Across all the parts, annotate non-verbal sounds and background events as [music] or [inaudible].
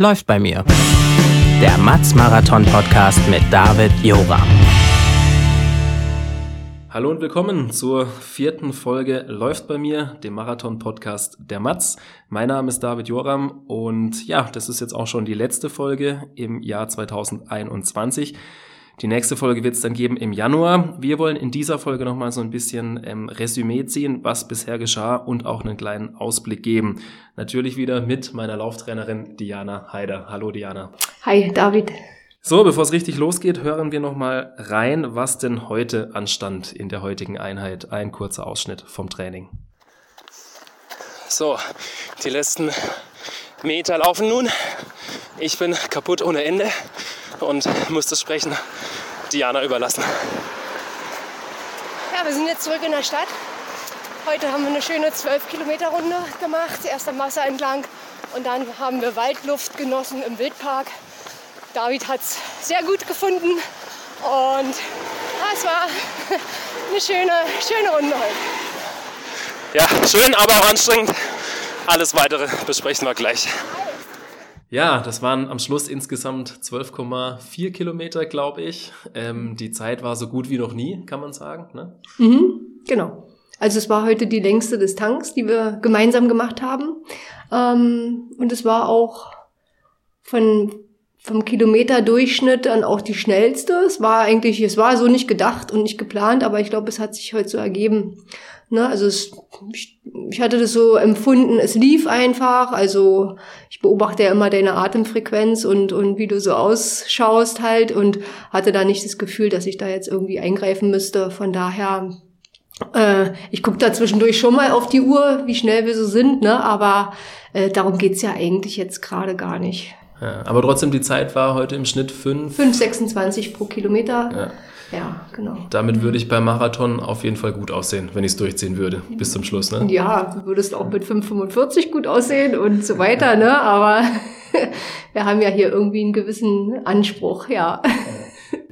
Läuft bei mir. Der Matz Marathon Podcast mit David Joram. Hallo und willkommen zur vierten Folge Läuft bei mir, dem Marathon-Podcast der Matz. Mein Name ist David Joram und ja, das ist jetzt auch schon die letzte Folge im Jahr 2021. Die nächste Folge wird es dann geben im Januar. Wir wollen in dieser Folge nochmal so ein bisschen ähm, Resümee ziehen, was bisher geschah und auch einen kleinen Ausblick geben. Natürlich wieder mit meiner Lauftrainerin Diana Heider. Hallo Diana. Hi David. So, bevor es richtig losgeht, hören wir nochmal rein, was denn heute anstand in der heutigen Einheit. Ein kurzer Ausschnitt vom Training. So, die letzten Meter laufen nun. Ich bin kaputt ohne Ende und muss das Sprechen Diana überlassen. Ja, wir sind jetzt zurück in der Stadt. Heute haben wir eine schöne 12 Kilometer Runde gemacht, erst am Wasser entlang und dann haben wir Waldluft genossen im Wildpark. David hat es sehr gut gefunden und es war [laughs] eine schöne, schöne Runde heute. Ja, schön, aber auch anstrengend. Alles weitere besprechen wir gleich. Ja, das waren am Schluss insgesamt 12,4 Kilometer, glaube ich. Ähm, die Zeit war so gut wie noch nie, kann man sagen. Ne? Mhm, genau. Also es war heute die längste Distanz, die wir gemeinsam gemacht haben. Ähm, und es war auch von vom Kilometerdurchschnitt dann auch die schnellste. Es war eigentlich, es war so nicht gedacht und nicht geplant, aber ich glaube, es hat sich heute so ergeben. Ne? Also es, ich, ich hatte das so empfunden, es lief einfach. Also ich beobachte ja immer deine Atemfrequenz und, und wie du so ausschaust halt und hatte da nicht das Gefühl, dass ich da jetzt irgendwie eingreifen müsste. Von daher äh, ich gucke da zwischendurch schon mal auf die Uhr, wie schnell wir so sind, ne? aber äh, darum geht's ja eigentlich jetzt gerade gar nicht. Ja, aber trotzdem, die Zeit war heute im Schnitt 5. 5,26 pro Kilometer. Ja. Ja, genau. Damit würde ich beim Marathon auf jeden Fall gut aussehen, wenn ich es durchziehen würde, bis zum Schluss, ne? Ja, du würdest auch mit 5,45 gut aussehen und so weiter, ne? Aber [laughs] wir haben ja hier irgendwie einen gewissen Anspruch, ja.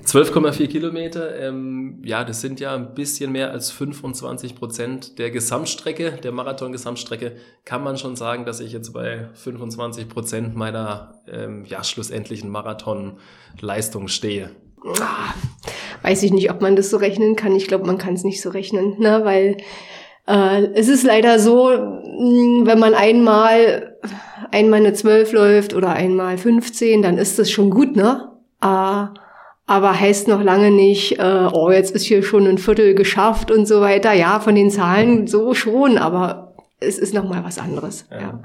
12,4 Kilometer, ähm, ja, das sind ja ein bisschen mehr als 25 Prozent der Gesamtstrecke, der Marathon-Gesamtstrecke. Kann man schon sagen, dass ich jetzt bei 25 Prozent meiner ähm, ja, schlussendlichen Marathon-Leistung stehe? Ah, weiß ich nicht, ob man das so rechnen kann. Ich glaube, man kann es nicht so rechnen, ne? weil äh, es ist leider so, wenn man einmal einmal eine 12 läuft oder einmal 15, dann ist das schon gut, ne? Äh, aber heißt noch lange nicht, äh, oh, jetzt ist hier schon ein Viertel geschafft und so weiter. Ja, von den Zahlen so schon, aber es ist noch mal was anderes. Ja. ja.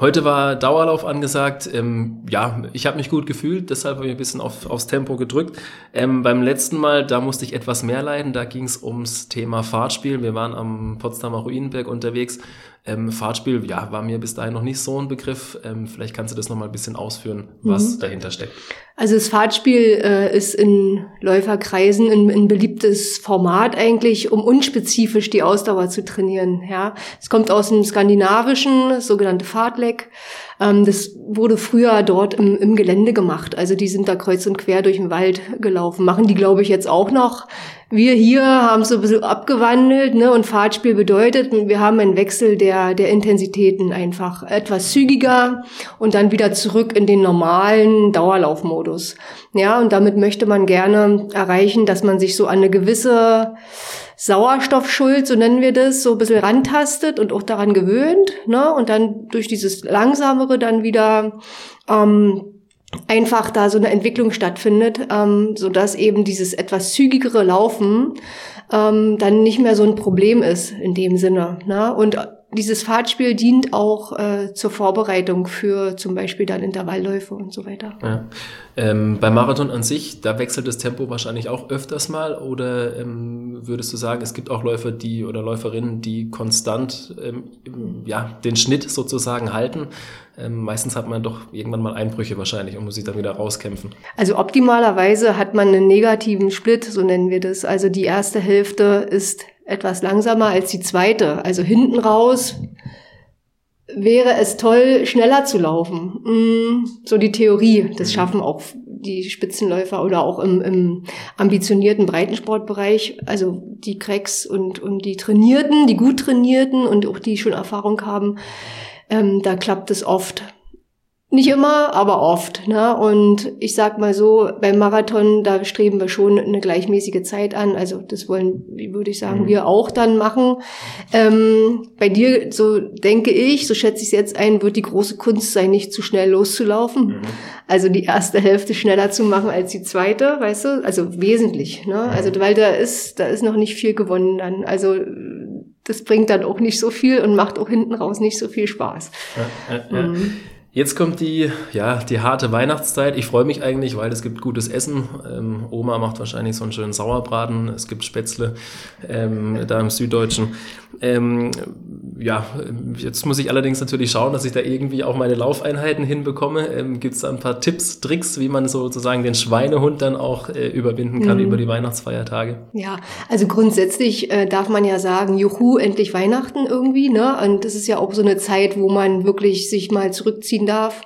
Heute war Dauerlauf angesagt. Ähm, ja, ich habe mich gut gefühlt, deshalb habe ich ein bisschen auf, aufs Tempo gedrückt. Ähm, beim letzten Mal, da musste ich etwas mehr leiden. Da ging es ums Thema Fahrtspiel. Wir waren am Potsdamer Ruinenberg unterwegs. Ähm, Fahrtspiel, ja, war mir bis dahin noch nicht so ein Begriff. Ähm, vielleicht kannst du das noch mal ein bisschen ausführen, was mhm. dahinter steckt. Also das Fahrtspiel äh, ist in Läuferkreisen ein, ein, beliebtes Format eigentlich, um unspezifisch die Ausdauer zu trainieren. Ja, es kommt aus dem Skandinavischen, sogenannte Fahrtleck. Ähm, das wurde früher dort im, im Gelände gemacht. Also die sind da kreuz und quer durch den Wald gelaufen. Machen die, glaube ich, jetzt auch noch. Wir hier haben so ein bisschen abgewandelt, ne? Und Fahrtspiel bedeutet, wir haben einen Wechsel der, der Intensitäten einfach etwas zügiger und dann wieder zurück in den normalen Dauerlaufmodus. Ja, und damit möchte man gerne erreichen, dass man sich so an eine gewisse Sauerstoffschuld, so nennen wir das, so ein bisschen rantastet und auch daran gewöhnt, ne? Und dann durch dieses Langsamere dann wieder ähm, einfach da so eine Entwicklung stattfindet, ähm, so dass eben dieses etwas zügigere Laufen ähm, dann nicht mehr so ein Problem ist in dem Sinne. Ne? Und dieses Fahrtspiel dient auch äh, zur Vorbereitung für zum Beispiel dann Intervallläufe und so weiter. Ja. Ähm, beim Marathon an sich, da wechselt das Tempo wahrscheinlich auch öfters mal oder ähm, würdest du sagen, es gibt auch Läufer, die oder Läuferinnen, die konstant ähm, ja, den Schnitt sozusagen halten? Ähm, meistens hat man doch irgendwann mal Einbrüche wahrscheinlich und muss sich dann wieder rauskämpfen. Also optimalerweise hat man einen negativen Split, so nennen wir das. Also die erste Hälfte ist etwas langsamer als die zweite. Also hinten raus wäre es toll, schneller zu laufen. Mm, so die Theorie. Das mhm. schaffen auch die Spitzenläufer oder auch im, im ambitionierten Breitensportbereich. Also die Cracks und, und die Trainierten, die gut Trainierten und auch die schon Erfahrung haben. Ähm, da klappt es oft. Nicht immer, aber oft. Ne? Und ich sag mal so, beim Marathon, da streben wir schon eine gleichmäßige Zeit an. Also das wollen, wie würde ich sagen, mhm. wir auch dann machen. Ähm, bei dir, so denke ich, so schätze ich es jetzt ein, wird die große Kunst sein, nicht zu schnell loszulaufen. Mhm. Also die erste Hälfte schneller zu machen als die zweite, weißt du? Also wesentlich. Ne? Mhm. Also weil da ist, da ist noch nicht viel gewonnen dann. Also das bringt dann auch nicht so viel und macht auch hinten raus nicht so viel Spaß. Ja, ja, ja. Mhm. Jetzt kommt die, ja, die harte Weihnachtszeit. Ich freue mich eigentlich, weil es gibt gutes Essen. Ähm, Oma macht wahrscheinlich so einen schönen Sauerbraten. Es gibt Spätzle ähm, da im Süddeutschen. Ähm, ja, jetzt muss ich allerdings natürlich schauen, dass ich da irgendwie auch meine Laufeinheiten hinbekomme. Ähm, gibt es da ein paar Tipps, Tricks, wie man sozusagen den Schweinehund dann auch äh, überwinden kann mhm. über die Weihnachtsfeiertage? Ja, also grundsätzlich äh, darf man ja sagen, juhu, endlich Weihnachten irgendwie. Ne? Und das ist ja auch so eine Zeit, wo man wirklich sich mal zurückziehen darf,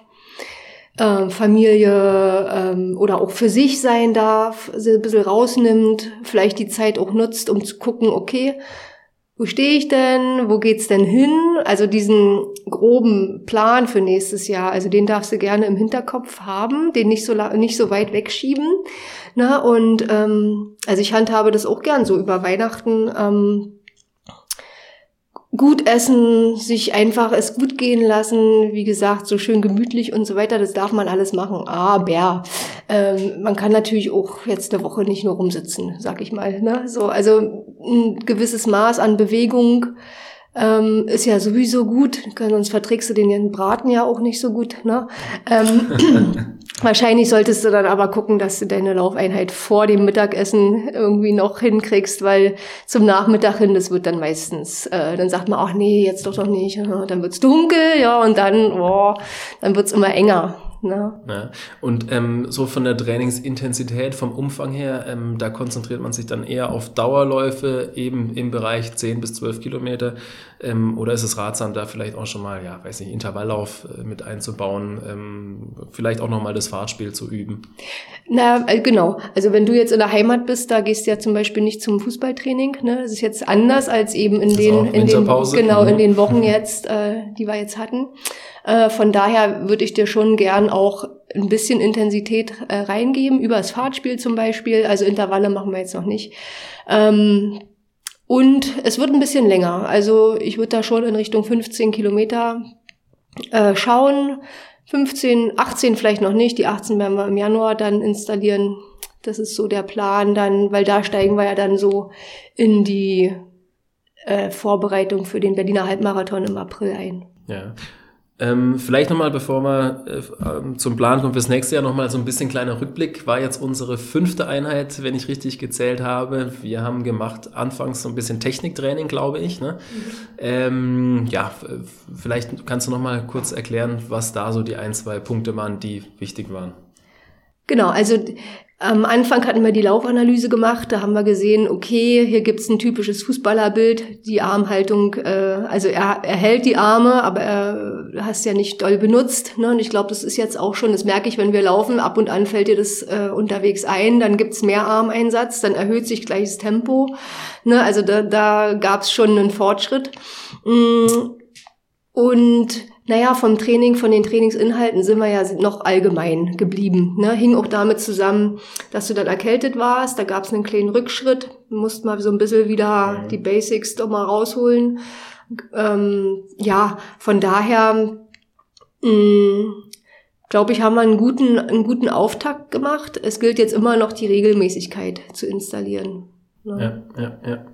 äh, Familie ähm, oder auch für sich sein darf, ein bisschen rausnimmt, vielleicht die Zeit auch nutzt, um zu gucken, okay, wo stehe ich denn, wo geht's denn hin? Also diesen groben Plan für nächstes Jahr, also den darfst du gerne im Hinterkopf haben, den nicht so nicht so weit wegschieben. Na, und ähm, also ich handhabe das auch gern so über Weihnachten. Ähm, gut essen, sich einfach es gut gehen lassen, wie gesagt, so schön gemütlich und so weiter, das darf man alles machen. Aber ähm, man kann natürlich auch jetzt eine Woche nicht nur rumsitzen, sag ich mal. Ne? So, also ein gewisses Maß an Bewegung ähm, ist ja sowieso gut, sonst verträgst du den Braten ja auch nicht so gut. Ne? Ähm, [clears throat] Wahrscheinlich solltest du dann aber gucken, dass du deine Laufeinheit vor dem Mittagessen irgendwie noch hinkriegst, weil zum Nachmittag hin, das wird dann meistens, äh, dann sagt man, ach nee, jetzt doch doch nicht, dann wird's dunkel, ja, und dann, boah, dann wird's immer enger. Ne? Ja. Und ähm, so von der Trainingsintensität, vom Umfang her, ähm, da konzentriert man sich dann eher auf Dauerläufe, eben im Bereich 10 bis 12 Kilometer. Ähm, oder ist es ratsam, da vielleicht auch schon mal, ja, weiß nicht, Intervalllauf äh, mit einzubauen, ähm, vielleicht auch nochmal das Fahrtspiel zu üben? Na, äh, genau. Also wenn du jetzt in der Heimat bist, da gehst du ja zum Beispiel nicht zum Fußballtraining. Ne? Das ist jetzt anders als eben in den, in den, genau, in mhm. den Wochen [laughs] jetzt, äh, die wir jetzt hatten. Äh, von daher würde ich dir schon gern auch ein bisschen Intensität äh, reingeben, über das Fahrtspiel zum Beispiel. Also Intervalle machen wir jetzt noch nicht. Ähm, und es wird ein bisschen länger. Also ich würde da schon in Richtung 15 Kilometer äh, schauen. 15, 18 vielleicht noch nicht. Die 18 werden wir im Januar dann installieren. Das ist so der Plan dann, weil da steigen wir ja dann so in die äh, Vorbereitung für den Berliner Halbmarathon im April ein. Ja. Ähm, vielleicht nochmal, bevor wir äh, ähm, zum Plan kommen fürs nächste Jahr, nochmal so ein bisschen kleiner Rückblick. War jetzt unsere fünfte Einheit, wenn ich richtig gezählt habe. Wir haben gemacht anfangs so ein bisschen Techniktraining, glaube ich. Ne? Mhm. Ähm, ja, vielleicht kannst du nochmal kurz erklären, was da so die ein, zwei Punkte waren, die wichtig waren. Genau, also am Anfang hatten wir die Laufanalyse gemacht, da haben wir gesehen, okay, hier gibt's ein typisches Fußballerbild, die Armhaltung, äh, also er, er hält die Arme, aber er hast ja nicht doll benutzt. Ne? Und ich glaube, das ist jetzt auch schon, das merke ich, wenn wir laufen, ab und an fällt dir das äh, unterwegs ein, dann gibt's mehr Armeinsatz, dann erhöht sich gleich das Tempo. Ne? Also da, da gab's schon einen Fortschritt. Mm, und naja, vom Training, von den Trainingsinhalten sind wir ja noch allgemein geblieben. Ne? Hing auch damit zusammen, dass du dann erkältet warst. Da gab es einen kleinen Rückschritt. Musst mal so ein bisschen wieder die Basics doch mal rausholen. Ähm, ja, von daher mm, glaube ich, haben wir einen guten, einen guten Auftakt gemacht. Es gilt jetzt immer noch die Regelmäßigkeit zu installieren. Ne? Ja, ja, ja.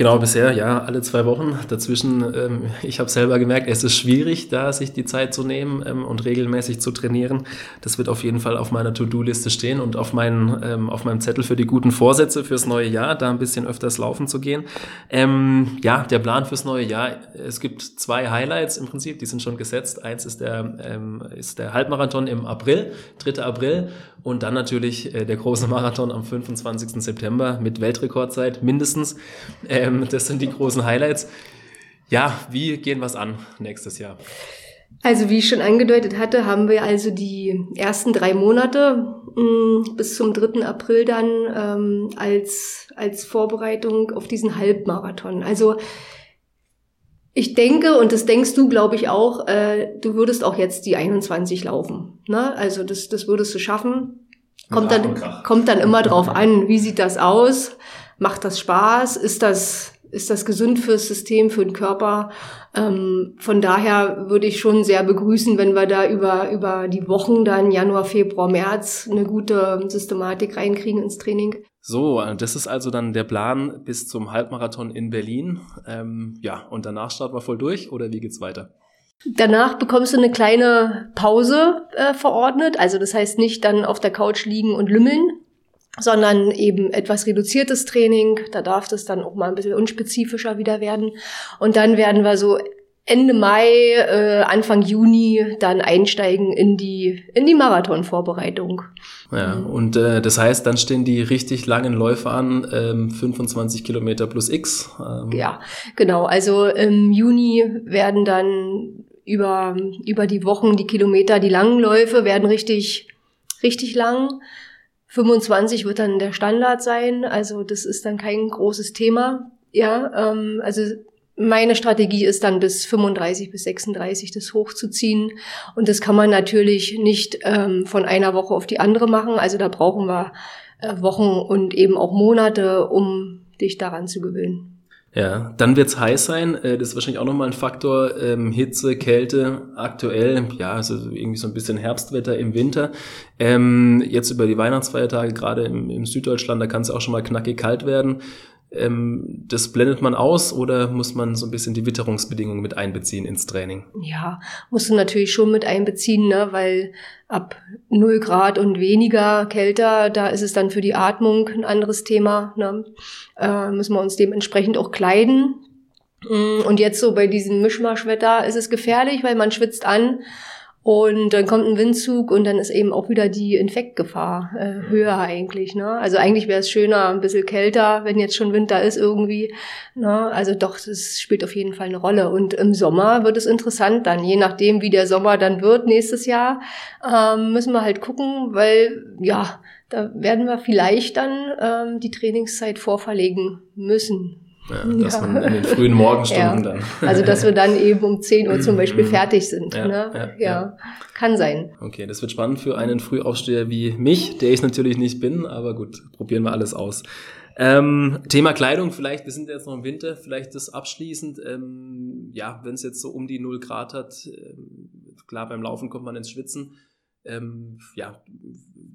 Genau, bisher, ja, alle zwei Wochen. Dazwischen, ähm, ich habe selber gemerkt, es ist schwierig, da sich die Zeit zu nehmen ähm, und regelmäßig zu trainieren. Das wird auf jeden Fall auf meiner To-Do-Liste stehen und auf, meinen, ähm, auf meinem Zettel für die guten Vorsätze fürs neue Jahr, da ein bisschen öfters laufen zu gehen. Ähm, ja, der Plan fürs neue Jahr, es gibt zwei Highlights im Prinzip, die sind schon gesetzt. Eins ist der, ähm, ist der Halbmarathon im April, 3. April und dann natürlich äh, der große Marathon am 25. September mit Weltrekordzeit mindestens. Ähm, das sind die großen Highlights. Ja, wie gehen wir es an nächstes Jahr? Also wie ich schon angedeutet hatte, haben wir also die ersten drei Monate mh, mm, bis zum 3. April dann ähm, als, als Vorbereitung auf diesen Halbmarathon. Also Ich denke, und das denkst du, glaube ich, auch, äh, du würdest auch jetzt die 21 laufen. Ne? Also das, das würdest du schaffen. Kommt dann, kommt dann immer drauf an, wie sieht das aus? Macht das Spaß? Ist das, ist das gesund fürs System, für den Körper? Ähm, von daher würde ich schon sehr begrüßen, wenn wir da über, über die Wochen dann Januar, Februar, März eine gute Systematik reinkriegen ins Training. So, das ist also dann der Plan bis zum Halbmarathon in Berlin. Ähm, ja, und danach starten wir voll durch oder wie geht's weiter? Danach bekommst du eine kleine Pause äh, verordnet. Also das heißt nicht dann auf der Couch liegen und lümmeln, sondern eben etwas reduziertes Training. Da darf das dann auch mal ein bisschen unspezifischer wieder werden. Und dann werden wir so Ende Mai, äh, Anfang Juni dann einsteigen in die, in die Marathonvorbereitung. Ja, und äh, das heißt, dann stehen die richtig langen Läufe an, ähm, 25 Kilometer plus X. Ähm. Ja, genau. Also im Juni werden dann über, über die Wochen die Kilometer, die langen Läufe werden richtig, richtig lang. 25 wird dann der Standard sein, also das ist dann kein großes Thema. Ja, ähm, also meine Strategie ist dann bis 35 bis 36 das hochzuziehen. Und das kann man natürlich nicht ähm, von einer Woche auf die andere machen. Also da brauchen wir äh, Wochen und eben auch Monate, um dich daran zu gewöhnen. Ja, dann wird's heiß sein. Äh, das ist wahrscheinlich auch nochmal ein Faktor. Ähm, Hitze, Kälte, aktuell, ja, also irgendwie so ein bisschen Herbstwetter im Winter. Ähm, jetzt über die Weihnachtsfeiertage, gerade im, im Süddeutschland, da kann es auch schon mal knackig kalt werden. Ähm, das blendet man aus oder muss man so ein bisschen die Witterungsbedingungen mit einbeziehen ins Training? Ja, musst du natürlich schon mit einbeziehen, ne? weil ab 0 Grad und weniger kälter, da ist es dann für die Atmung ein anderes Thema. Ne? Äh, müssen wir uns dementsprechend auch kleiden. Mm, und jetzt so bei diesem Mischmaschwetter ist es gefährlich, weil man schwitzt an und dann kommt ein Windzug und dann ist eben auch wieder die Infektgefahr äh, höher eigentlich. Ne? Also eigentlich wäre es schöner, ein bisschen kälter, wenn jetzt schon Winter ist irgendwie. Ne? Also doch, das spielt auf jeden Fall eine Rolle. Und im Sommer wird es interessant dann, je nachdem, wie der Sommer dann wird nächstes Jahr, ähm, müssen wir halt gucken, weil ja, da werden wir vielleicht dann ähm, die Trainingszeit vorverlegen müssen. Ja, dass ja. man in den frühen [laughs] Morgenstunden ja. dann. Also dass wir dann [laughs] eben um 10 Uhr zum Beispiel fertig sind. Ja, ne? ja, kann sein. Okay, das wird spannend für einen Frühaufsteher wie mich, der ich natürlich nicht bin, aber gut, probieren wir alles aus. Ähm, Thema Kleidung, vielleicht, wir sind jetzt noch im Winter, vielleicht das abschließend, ähm, ja, wenn es jetzt so um die 0 Grad hat, ähm, klar, beim Laufen kommt man ins Schwitzen. Ähm, ja,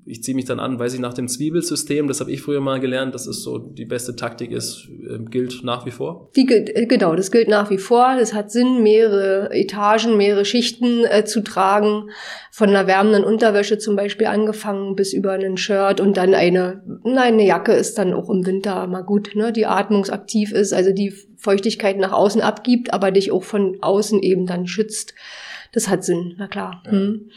ich ziehe mich dann an, weiß ich, nach dem Zwiebelsystem, das habe ich früher mal gelernt, dass es so die beste Taktik ist, äh, gilt nach wie vor? Die äh, genau, das gilt nach wie vor. Das hat Sinn, mehrere Etagen, mehrere Schichten äh, zu tragen, von einer wärmenden Unterwäsche zum Beispiel angefangen bis über einen Shirt und dann eine, nein, eine Jacke ist dann auch im Winter mal gut, ne, die atmungsaktiv ist, also die Feuchtigkeit nach außen abgibt, aber dich auch von außen eben dann schützt. Das hat Sinn, na klar. Ja. Hm.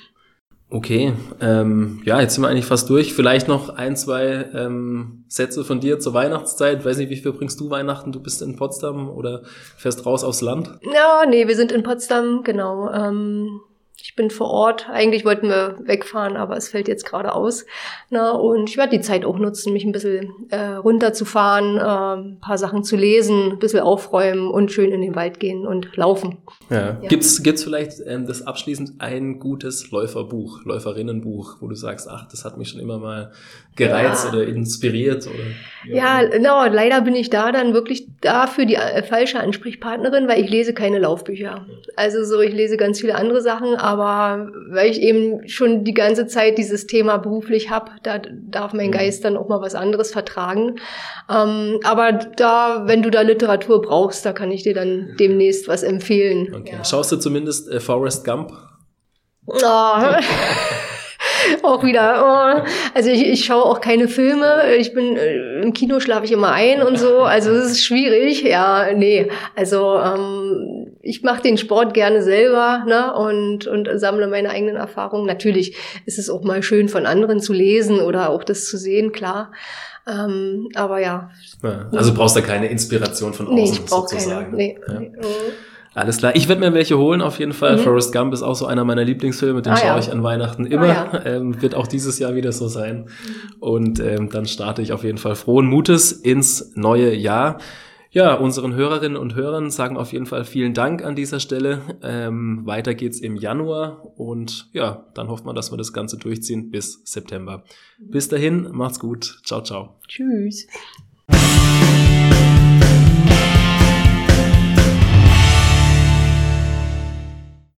Okay, ähm, ja, jetzt sind wir eigentlich fast durch. Vielleicht noch ein, zwei ähm, Sätze von dir zur Weihnachtszeit. Weiß nicht, wie viel bringst du Weihnachten? Du bist in Potsdam oder fährst raus aufs Land? Ja, nee, wir sind in Potsdam, genau. Ähm, ich bin vor Ort. Eigentlich wollten wir wegfahren, aber es fällt jetzt gerade aus. Na, und ich werde die Zeit auch nutzen, mich ein bisschen äh, runterzufahren, äh, ein paar Sachen zu lesen, ein bisschen aufräumen und schön in den Wald gehen und laufen. Ja. ja. Gibt's gibt's vielleicht ähm, das abschließend ein gutes Läuferbuch, Läuferinnenbuch, wo du sagst, ach, das hat mich schon immer mal gereizt ja. oder inspiriert? Oder, ja, ja genau. Leider bin ich da dann wirklich dafür die äh, falsche Ansprechpartnerin, weil ich lese keine Laufbücher. Also so, ich lese ganz viele andere Sachen, aber weil ich eben schon die ganze Zeit dieses Thema beruflich habe, da darf mein mhm. Geist dann auch mal was anderes vertragen. Ähm, aber da, wenn du da Literatur brauchst, da kann ich dir dann demnächst was empfehlen. Okay. Ja. Schaust du zumindest äh, Forrest Gump? Oh. [laughs] auch wieder. Oh. Also ich, ich schaue auch keine Filme. Ich bin äh, im Kino schlafe ich immer ein und so. Also es ist schwierig. Ja, nee. Also ähm, ich mache den Sport gerne selber ne? und und sammle meine eigenen Erfahrungen. Natürlich ist es auch mal schön von anderen zu lesen oder auch das zu sehen, klar. Ähm, aber ja. ja. Also brauchst du keine Inspiration von außen nee, ich brauch sozusagen. Keine. Nee, ja. nee. Alles klar. Ich werde mir welche holen, auf jeden Fall. Mhm. Forrest Gump ist auch so einer meiner Lieblingsfilme, den ah, schaue ja. ich an Weihnachten immer. Ah, ja. ähm, wird auch dieses Jahr wieder so sein. Und ähm, dann starte ich auf jeden Fall frohen Mutes ins neue Jahr. Ja, unseren Hörerinnen und Hörern sagen auf jeden Fall vielen Dank an dieser Stelle. Ähm, weiter geht's im Januar und ja, dann hoffen wir, dass wir das Ganze durchziehen bis September. Bis dahin, macht's gut. Ciao, ciao. Tschüss.